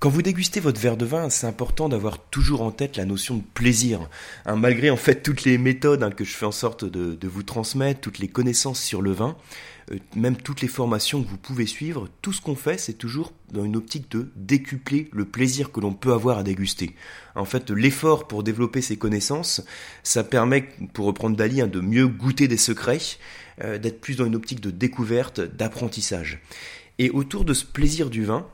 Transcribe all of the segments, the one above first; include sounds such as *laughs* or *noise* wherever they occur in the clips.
Quand vous dégustez votre verre de vin, c'est important d'avoir toujours en tête la notion de plaisir. Hein, malgré en fait toutes les méthodes hein, que je fais en sorte de, vous transmettre, toutes les connaissances sur le vin, euh, même toutes les formations que vous pouvez suivre, tout ce qu'on fait, c'est toujours dans une optique de décupler le plaisir que l'on peut avoir à déguster. En fait, l'effort pour développer ces connaissances, ça permet, pour reprendre Dali, hein, de mieux goûter des secrets, euh, d'être plus dans une optique de découverte, d'apprentissage. Et autour de ce plaisir du vin,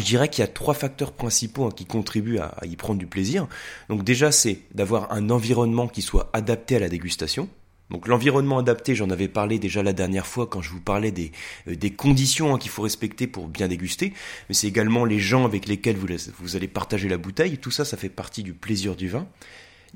je dirais qu'il y a trois facteurs principaux hein, qui contribuent à, y prendre du plaisir. Donc déjà, c'est d'avoir un environnement qui soit adapté à la dégustation. Donc l'environnement adapté, j'en avais parlé déjà la dernière fois quand je vous parlais des, euh, des conditions hein, qu'il faut respecter pour bien déguster, mais c'est également les gens avec lesquels vous, vous allez partager la bouteille, tout ça, ça fait partie du plaisir du vin.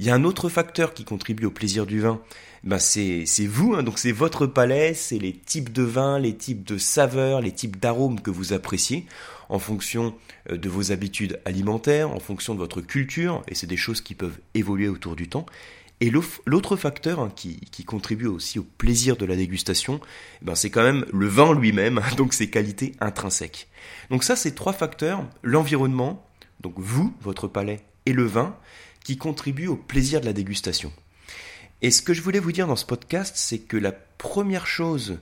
Il y a un autre facteur qui contribue au plaisir du vin, ben c'est vous, hein, donc c'est votre palais, c'est les types de vins, les types de saveurs, les types d'arômes que vous appréciez en fonction euh, de vos habitudes alimentaires, en fonction de votre culture, et c'est des choses qui peuvent évoluer autour du temps. Et l'autre facteur hein, qui, contribue aussi au plaisir de la dégustation, ben c'est quand même le vin lui-même, donc ses qualités intrinsèques. Donc ça, c'est trois facteurs, l'environnement, donc vous, votre palais, et le vin, qui contribuent au plaisir de la dégustation. Et ce que je voulais vous dire dans ce podcast, c'est que la première chose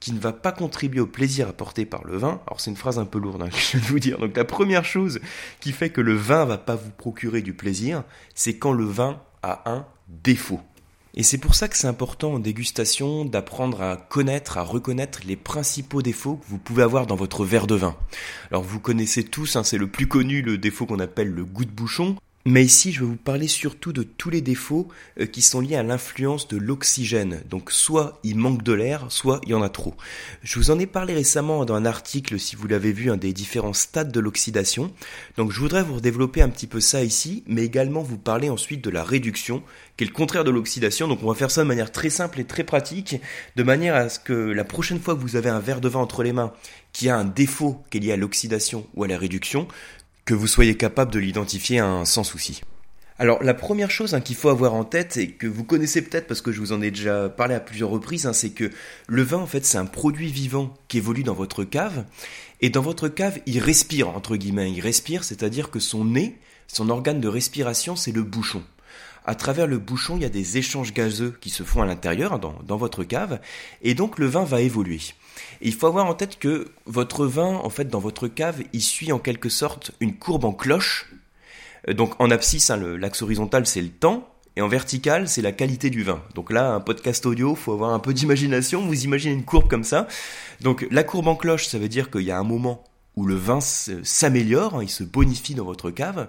qui ne va pas contribuer au plaisir apporté par le vin, alors c'est une phrase un peu lourde hein, *laughs* que je de vous dire, donc la première chose qui fait que le vin va pas vous procurer du plaisir, c'est quand le vin a un défaut. Et c'est pour ça que c'est important en dégustation d'apprendre à connaître, à reconnaître les principaux défauts que vous pouvez avoir dans votre verre de vin. Alors vous connaissez tous, hein, c'est le plus connu, le défaut qu'on appelle le goût de bouchon. Mais ici, je vais vous parler surtout de tous les défauts euh, qui sont liés à l'influence de l'oxygène. Donc soit il manque de l'air, soit il y en a trop. Je vous en ai parlé récemment dans un article, si vous l'avez vu, un des différents stades de l'oxydation. Donc je voudrais vous développer un petit peu ça ici, mais également vous parler ensuite de la réduction, qui est le contraire de l'oxydation. Donc on va faire ça de manière très simple et très pratique, de manière à ce que la prochaine fois que vous avez un verre de vin entre les mains qui a un défaut qui est lié à l'oxydation ou à la réduction, que vous soyez capable de l'identifier sans souci. Alors la première chose hein, qu'il faut avoir en tête et que vous connaissez peut-être parce que je vous en ai déjà parlé à plusieurs reprises, hein, c'est que le vin en fait c'est un produit vivant qui évolue dans votre cave et dans votre cave il respire entre guillemets, il respire, c'est-à-dire que son nez, son organe de respiration c'est le bouchon. À travers le bouchon il y a des échanges gazeux qui se font à l'intérieur hein, dans, dans votre cave et donc le vin va évoluer il faut avoir en tête que votre vin, en fait, dans votre cave, il suit en quelque sorte une courbe en cloche. Euh, donc en abscisse, hein, l'axe horizontal, c'est le temps, et en vertical, c'est la qualité du vin. Donc là, un podcast audio, faut avoir un peu d'imagination. Vous imaginez une courbe comme ça. Donc la courbe en cloche, ça veut dire qu'il y a un moment où le vin s'améliore, hein, il se bonifie dans votre cave.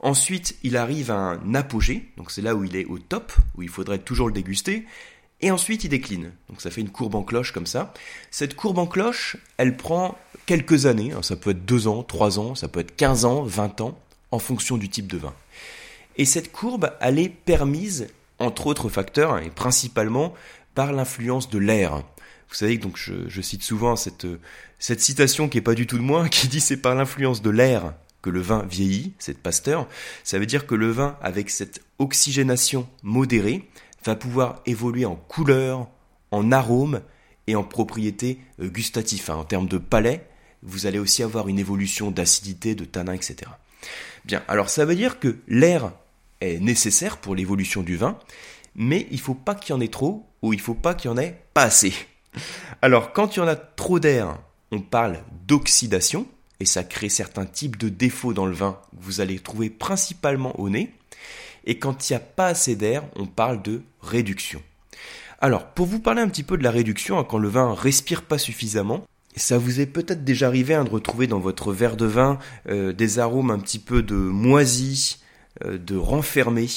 Ensuite, il arrive à un apogée, donc c'est là où il est au top, où il faudrait toujours le déguster et ensuite il décline. Donc ça fait une courbe en cloche comme ça. Cette courbe en cloche, elle prend quelques années, hein. ça peut être 2 ans, 3 ans, ça peut être 15 ans, 20 ans, en fonction du type de vin. Et cette courbe, elle est permise, entre autres facteurs, hein, et principalement par l'influence de l'air. Vous savez, donc je, cite souvent cette, cette citation qui est pas du tout de moi, *laughs* qui dit c'est par l'influence de l'air que le vin vieillit, c'est Pasteur. Ça veut dire que le vin, avec cette oxygénation modérée, va pouvoir évoluer en couleur, en arôme et en propriété euh, gustative. Hein. En termes de palais, vous allez aussi avoir une évolution d'acidité, de tanin, etc. Bien, alors ça veut dire que l'air est nécessaire pour l'évolution du vin, mais il ne faut pas qu'il y en ait trop ou il ne faut pas qu'il y en ait pas assez. Alors quand il y en a trop d'air, on parle d'oxydation, et ça crée certains types de défauts dans le vin que vous allez trouver principalement au nez. Et quand il n'y a pas assez d'air, on parle de réduction. Alors, pour vous parler un petit peu de la réduction, hein, quand le vin respire pas suffisamment, ça vous est peut-être déjà arrivé hein, de retrouver dans votre verre de vin euh, des arômes un petit peu de moisi, euh, de renfermé.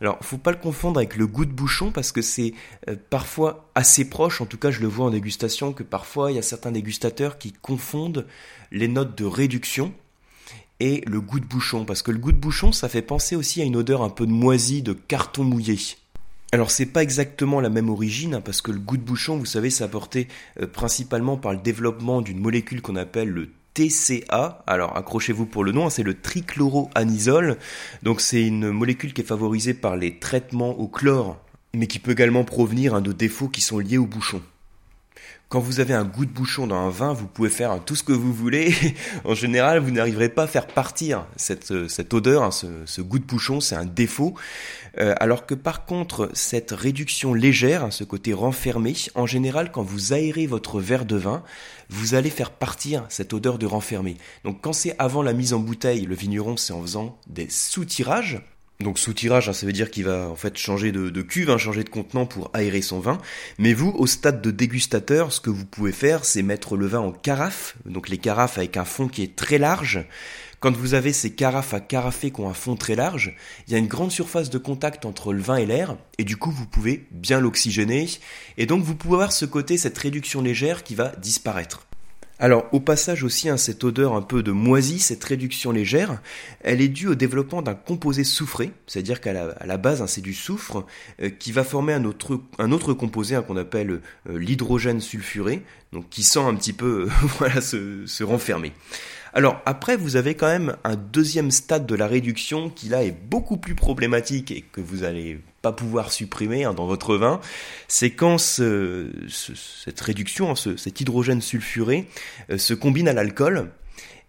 Alors, faut pas le confondre avec le goût de bouchon parce que c'est euh, parfois assez proche. En tout cas, je le vois en dégustation que parfois il y a certains dégustateurs qui confondent les notes de réduction et le goût de bouchon, parce que le goût de bouchon, ça fait penser aussi à une odeur un peu de moisi, de carton mouillé. Alors c'est pas exactement la même origine, hein, parce que le goût de bouchon, vous savez, c'est apporté euh, principalement par le développement d'une molécule qu'on appelle le TCA. Alors accrochez-vous pour le nom, hein, c'est le trichloroanisole. Donc c'est une molécule qui est favorisée par les traitements au chlore, mais qui peut également provenir hein, de défauts qui sont liés au bouchon. Quand vous avez un goût de bouchon dans un vin, vous pouvez faire tout ce que vous voulez. *laughs* en général, vous n'arriverez pas à faire partir cette, euh, cette odeur, hein, ce, goût de bouchon, c'est un défaut. Euh, alors que par contre, cette réduction légère, hein, ce côté renfermé, en général, quand vous aérez votre verre de vin, vous allez faire partir cette odeur de renfermé. Donc quand c'est avant la mise en bouteille, le vigneron, c'est en faisant des sous-tirages donc sous-tirage, hein, ça veut dire qu'il va en fait changer de, cuve, hein, changer de contenant pour aérer son vin. Mais vous, au stade de dégustateur, ce que vous pouvez faire, c'est mettre le vin en carafe. Donc les carafes avec un fond qui est très large. Quand vous avez ces carafes à carafer qui ont un fond très large, il y a une grande surface de contact entre le vin et l'air, et du coup vous pouvez bien l'oxygéner, et donc vous pouvez avoir ce côté, cette réduction légère qui va disparaître. Alors, au passage aussi, hein, cette odeur un peu de moisi, cette réduction légère, elle est due au développement d'un composé soufré, c'est-à-dire qu'à la, base, hein, c'est du soufre euh, qui va former un autre, composé hein, qu'on appelle euh, l'hydrogène sulfuré, donc qui sent un petit peu *laughs* voilà, se, se renfermer. Alors après, vous avez quand même un deuxième stade de la réduction qui là est beaucoup plus problématique et que vous allez pas pouvoir supprimer hein, dans votre vin, c'est quand cette réduction, hein, cet hydrogène sulfuré euh, se combine à l'alcool.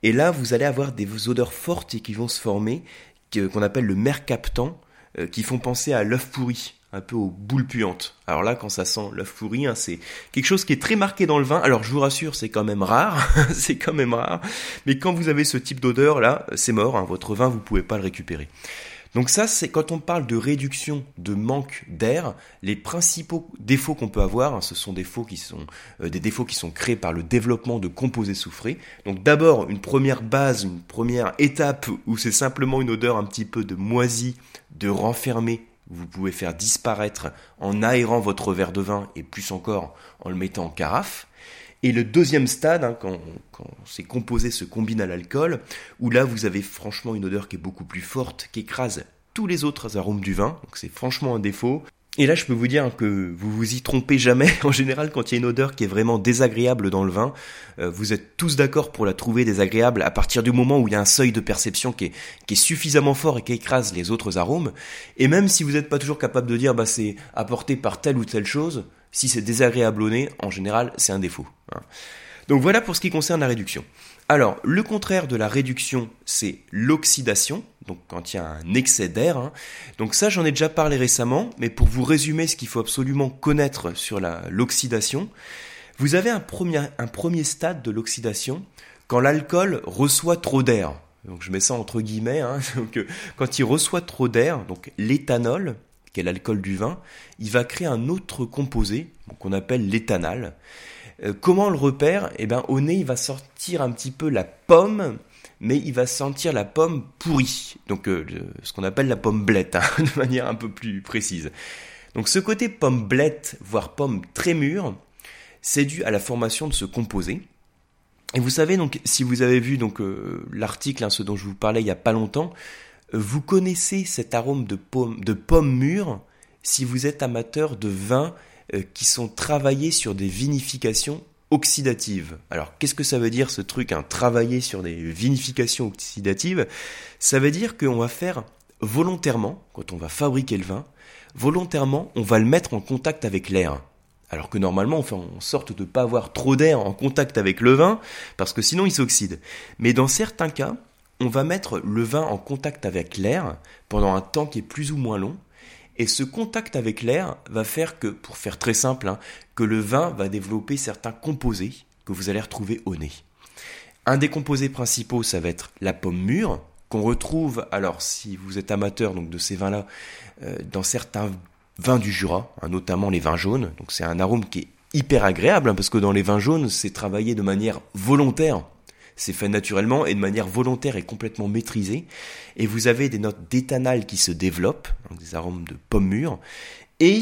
Et là, vous allez avoir des odeurs fortes qui vont se former, qu'on appelle le mercaptan, euh, qui font penser à l'œuf pourri un peu aux boules puantes. Alors là, quand ça sent l'œuf pourri, hein, c'est quelque chose qui est très marqué dans le vin. Alors je vous rassure, c'est quand même rare, *laughs* c'est quand même rare. Mais quand vous avez ce type d'odeur là, c'est mort. Hein, votre vin, vous pouvez pas le récupérer. Donc ça, c'est quand on parle de réduction de manque d'air, les principaux défauts qu'on peut avoir, hein, ce sont des défauts qui sont euh, des défauts qui sont créés par le développement de composés soufrés. Donc d'abord une première base, une première étape où c'est simplement une odeur un petit peu de moisi, de renfermé vous pouvez faire disparaître en aérant votre verre de vin et plus encore en le mettant en carafe. Et le deuxième stade, hein, quand, quand ces composés se combinent à l'alcool, où là vous avez franchement une odeur qui est beaucoup plus forte, qui écrase tous les autres arômes du vin, donc c'est franchement un défaut. Et là, je peux vous dire que vous vous y trompez jamais. *laughs* En général, quand il y a une odeur qui est vraiment désagréable dans le vin, euh, vous êtes tous d'accord pour la trouver désagréable à partir du moment où il y a un seuil de perception qui est, qui est suffisamment fort et qui écrase les autres arômes. Et même si vous n'êtes pas toujours capable de dire, bah, c'est apporté par telle ou telle chose, si c'est désagréable au nez, en général, c'est un défaut. Donc voilà pour ce qui concerne la réduction. Alors, le contraire de la réduction, c'est l'oxydation, donc quand il y a un excès d'air. Hein. Donc ça, j'en ai déjà parlé récemment, mais pour vous résumer ce qu'il faut absolument connaître sur l'oxydation, vous avez un premier, stade de l'oxydation quand l'alcool reçoit trop d'air. Donc je mets ça entre guillemets. Hein. *laughs* euh, quand il reçoit trop d'air, donc l'éthanol, qui est l'alcool du vin, il va créer un autre composé qu'on appelle l'éthanal. Euh, comment on le repère? Eh bien, au nez, il va sortir un petit peu la pomme, mais il va sentir la pomme pourrie. Donc, euh, ce qu'on appelle la pomme blette, hein, *laughs* de manière un peu plus précise. Donc, ce côté pomme blette, voire pomme très mûre, c'est dû à la formation de ce composé. Et vous savez, donc, si vous avez vu donc euh, l'article, hein, ce dont je vous parlais il y a pas longtemps, vous connaissez cet arôme de pomme, de pomme mûre si vous êtes amateur de vin qui sont travaillés sur des vinifications oxydatives. Alors qu'est-ce que ça veut dire ce truc, travailler sur des vinifications oxydatives? Ça veut dire qu'on va faire volontairement, quand on va fabriquer le vin, volontairement on va le mettre en contact avec l'air. Alors que normalement on fait en sorte de ne pas avoir trop d'air en contact avec le vin, parce que sinon il s'oxyde. Mais dans certains cas, on va mettre le vin en contact avec l'air pendant un temps qui est plus ou moins long, et ce contact avec l'air va faire que, pour faire très simple, hein, que le vin va développer certains composés que vous allez retrouver au nez. Un des composés principaux, ça va être la pomme mûre, qu'on retrouve, alors si vous êtes amateur donc de ces vins-là, euh, dans certains vins du Jura, hein, notamment les vins jaunes. Donc c'est un arôme qui est hyper agréable, hein, parce que dans les vins jaunes, c'est travaillé de manière volontaire c'est fait naturellement et de manière volontaire et complètement maîtrisée. Et vous avez des notes d'éthanal qui se développent, des arômes de pommes mûres, et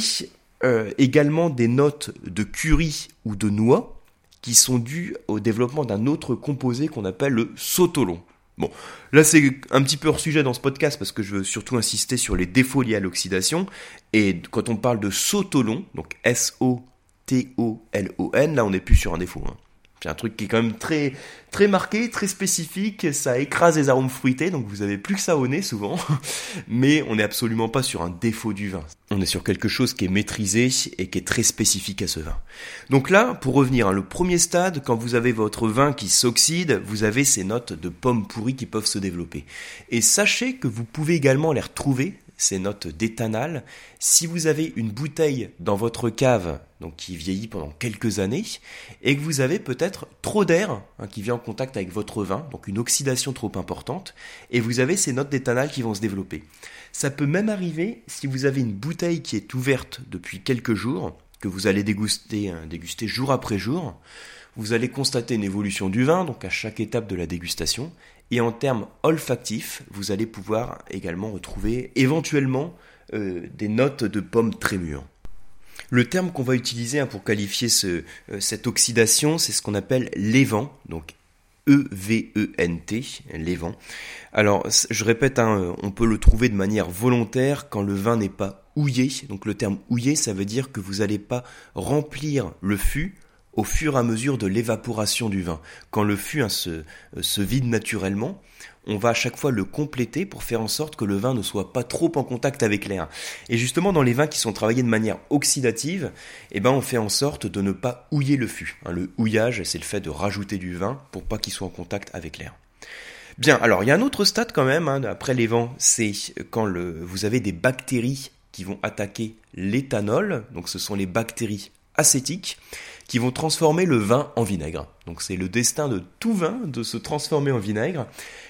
euh, également des notes de curry ou de noix qui sont dues au développement d'un autre composé qu'on appelle le sotolon. Bon, là c'est un petit peu hors sujet dans ce podcast parce que je veux surtout insister sur les défauts liés à l'oxydation. Et quand on parle de sotolon, donc S-O-T-O-L-O-N, là on n'est plus sur un défaut. Hein C'est un truc qui est quand même très, très marqué, très spécifique. Ça écrase les arômes fruités, donc vous avez plus que ça au nez souvent. *laughs* Mais on n'est absolument pas sur un défaut du vin. On est sur quelque chose qui est maîtrisé et qui est très spécifique à ce vin. Donc là, pour revenir, hein, le premier stade, quand vous avez votre vin qui s'oxyde, vous avez ces notes de pommes pourries qui peuvent se développer. Et sachez que vous pouvez également les retrouver ces notes d'éthanal. Si vous avez une bouteille dans votre cave, donc qui vieillit pendant quelques années, et que vous avez peut-être trop d'air hein, qui vient en contact avec votre vin, donc une oxydation trop importante, et vous avez ces notes d'éthanal qui vont se développer. Ça peut même arriver si vous avez une bouteille qui est ouverte depuis quelques jours, que vous allez déguster, hein, déguster jour après jour. Vous allez constater une évolution du vin, donc à chaque étape de la dégustation, et en termes olfactifs, vous allez pouvoir également retrouver éventuellement euh, des notes de pommes très mûres. Le terme qu'on va utiliser hein, pour qualifier euh, cette oxydation, c'est ce qu'on appelle l'évent, donc E-V-E-N-T, l'évent. Alors, je répète, hein, euh, on peut le trouver de manière volontaire quand le vin n'est pas houillé. Donc le terme houillé, ça veut dire que vous n'allez pas remplir le fût au fur et à mesure de l'évaporation du vin. Quand le fût hein, se, se, vide naturellement, on va à chaque fois le compléter pour faire en sorte que le vin ne soit pas trop en contact avec l'air. Et justement, dans les vins qui sont travaillés de manière oxydative, eh ben, on fait en sorte de ne pas houiller le fût. Hein, le houillage, c'est le fait de rajouter du vin pour pas qu'il soit en contact avec l'air. Bien, alors il y a un autre stade quand même, hein, après les vents, c'est quand vous avez des bactéries qui vont attaquer l'éthanol, donc ce sont les bactéries acétiques, qui vont transformer le vin en vinaigre. Donc c'est le destin de tout vin de se transformer en vinaigre.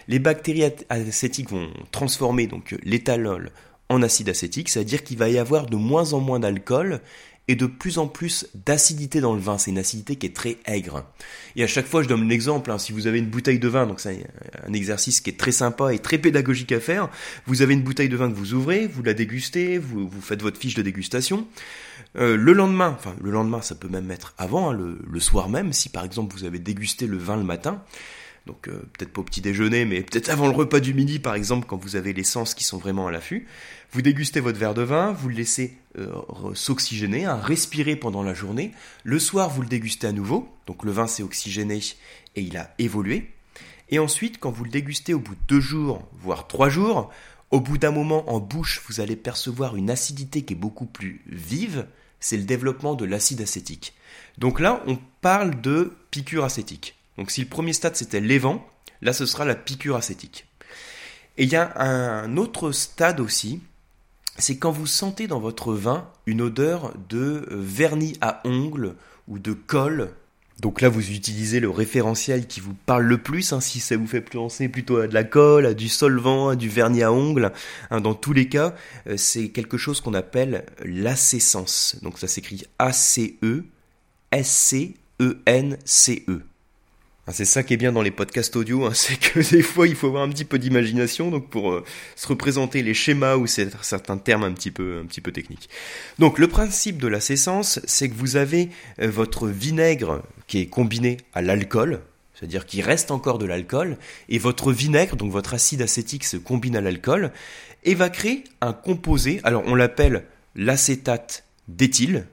Les bactéries acétiques vont transformer donc l'éthanol en acide acétique, c'est-à-dire qu'il va y avoir de moins en moins d'alcool et de plus en plus d'acidité dans le vin. C'est une acidité qui est très aigre. Et à chaque fois, je donne un exemple. Hein, si vous avez une bouteille de vin, donc c'est un exercice qui est très sympa et très pédagogique à faire. Vous avez une bouteille de vin que vous ouvrez, vous la dégustez, vous, vous faites votre fiche de dégustation. Euh, le lendemain, enfin le lendemain, ça peut même être avant, hein, le, soir même, si par exemple vous avez dégusté le vin le matin, donc euh, peut-être pas au petit déjeuner, mais peut-être avant le repas du midi par exemple, quand vous avez les sens qui sont vraiment à l'affût, vous dégustez votre verre de vin, vous le laissez euh, s'oxygéner, hein, respirer pendant la journée, le soir vous le dégustez à nouveau, donc le vin s'est oxygéné et il a évolué, et ensuite quand vous le dégustez au bout de deux jours, voire trois jours, au bout d'un moment en bouche, vous allez percevoir une acidité qui est beaucoup plus vive, c'est le développement de l'acide acétique. Donc là, on parle de piqûre acétique. Donc si le premier stade c'était l'évent, là ce sera la piqûre acétique. Et il y a un autre stade aussi, c'est quand vous sentez dans votre vin une odeur de vernis à ongles ou de colle donc là, vous utilisez le référentiel qui vous parle le plus, hein, si ça vous fait penser plutôt à de la colle, à du solvant, à du vernis à ongles. Hein, dans tous les cas, euh, c'est quelque chose qu'on appelle l'acécence. Donc ça s'écrit A-C-E-S-C-E-N-C-E. C'est ça qui est bien dans les podcasts audio, hein, *laughs* c'est que des fois il faut avoir un petit peu d'imagination donc pour euh, se représenter les schémas ou certains termes un petit peu techniques. Donc le principe de la sécence, c'est que vous avez euh, votre vinaigre qui est combiné à l'alcool, c'est-à-dire qu'il reste encore de l'alcool, et votre vinaigre, donc votre acide acétique, se combine à l'alcool et va créer un composé. Alors on l'appelle l'acétate d'éthyle,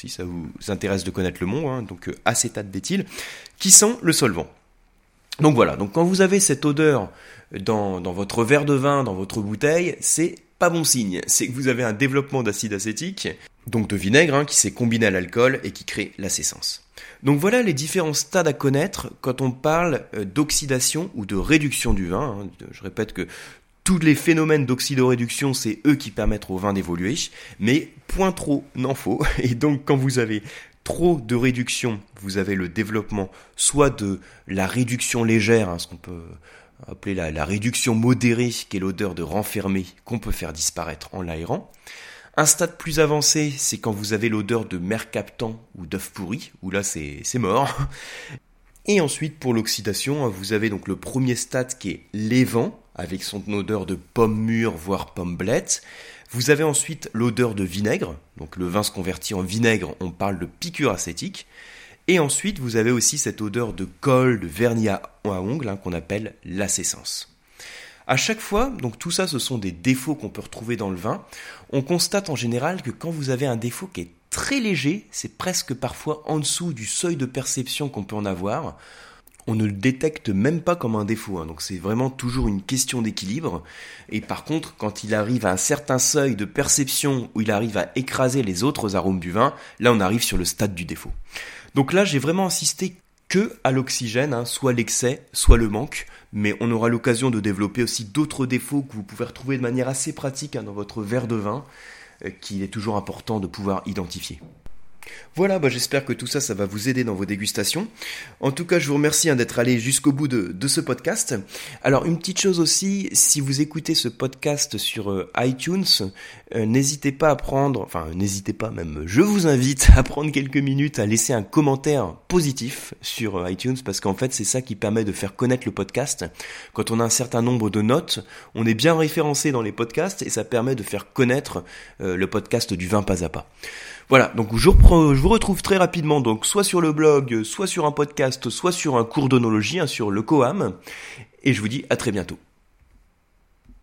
si ça vous intéresse de connaître le mot, hein, donc euh, acétate d'éthyle, qui sent le solvant. Donc voilà, donc quand vous avez cette odeur dans, votre verre de vin, dans votre bouteille, c'est pas bon signe. C'est que vous avez un développement d'acide acétique, donc de vinaigre, hein, qui s'est combiné à l'alcool et qui crée la Donc voilà les différents stades à connaître quand on parle euh, d'oxydation ou de réduction du vin. Hein. Je répète que tous les phénomènes d'oxydoréduction, c'est eux qui permettent au vin d'évoluer, mais point trop n'en faut. *laughs* Et donc quand vous avez trop de réduction, vous avez le développement soit de la réduction légère, hein, ce qu'on peut appeler la, réduction modérée, qui est l'odeur de renfermé qu'on peut faire disparaître en l'aérant. Un stade plus avancé, c'est quand vous avez l'odeur de mer captant ou d'œuf pourri, où là c'est mort. *laughs* Et ensuite, pour l'oxydation, vous avez donc le premier stade qui est l'évent, avec son odeur de pomme mûre, voire pomme blette. Vous avez ensuite l'odeur de vinaigre, donc le vin se convertit en vinaigre, on parle de piqûre acétique. Et ensuite, vous avez aussi cette odeur de colle, de vernis à, ongles, hein, qu'on appelle l'acécence. À chaque fois, donc tout ça, ce sont des défauts qu'on peut retrouver dans le vin. On constate en général que quand vous avez un défaut qui est très léger, c'est presque parfois en dessous du seuil de perception qu'on peut en avoir. On ne le détecte même pas comme un défaut, hein. donc c'est vraiment toujours une question d'équilibre. Et par contre, quand il arrive à un certain seuil de perception où il arrive à écraser les autres arômes du vin, là on arrive sur le stade du défaut. Donc là j'ai vraiment insisté que à l'oxygène, hein, soit l'excès, soit le manque, mais on aura l'occasion de développer aussi d'autres défauts que vous pouvez retrouver de manière assez pratique hein, dans votre verre de vin, euh, qu'il est toujours important de pouvoir identifier. Voilà, bah j'espère que tout ça, ça va vous aider dans vos dégustations. En tout cas, je vous remercie hein, d'être allé jusqu'au bout de, ce podcast. Alors, une petite chose aussi, si vous écoutez ce podcast sur euh, iTunes, euh, n'hésitez pas à prendre, enfin, n'hésitez pas même, je vous invite *laughs* à prendre quelques minutes à laisser un commentaire positif sur euh, iTunes, parce qu'en fait, c'est ça qui permet de faire connaître le podcast. Quand on a un certain nombre de notes, on est bien référencé dans les podcasts et ça permet de faire connaître le podcast du vin pas à pas. Voilà, donc je, vous retrouve très rapidement, donc soit sur le blog, soit sur un podcast, soit sur un cours d'onologie, hein, sur le Coam, et je vous dis à très bientôt.